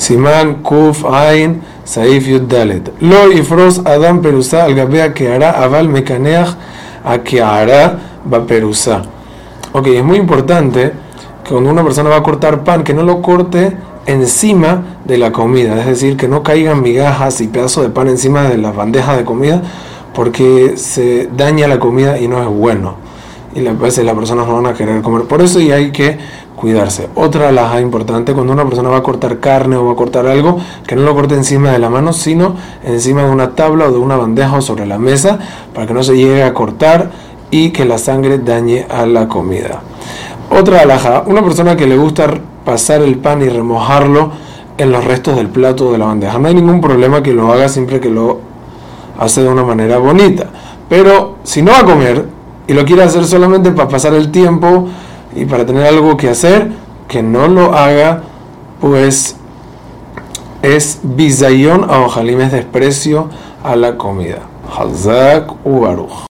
Simán Kuf Ain Saif Yud Dalet. Lo ifros Adam Perusa al Gabea que hará Aval Mekaneach a que. Ok, es muy importante que cuando una persona va a cortar pan, que no lo corte encima de la comida, es decir, que no caigan migajas y pedazos de pan encima de las bandejas de comida, porque se daña la comida y no es bueno. Y a veces las personas no van a querer comer. Por eso y hay que cuidarse. Otra alhaja importante, cuando una persona va a cortar carne o va a cortar algo, que no lo corte encima de la mano, sino encima de una tabla o de una bandeja o sobre la mesa, para que no se llegue a cortar y que la sangre dañe a la comida. Otra alhaja, una persona que le gusta pasar el pan y remojarlo en los restos del plato o de la bandeja. No hay ningún problema que lo haga siempre que lo hace de una manera bonita. Pero si no va a comer y lo quiere hacer solamente para pasar el tiempo y para tener algo que hacer, que no lo haga, pues es bizayon a ojalim, es desprecio a la comida. Hazak u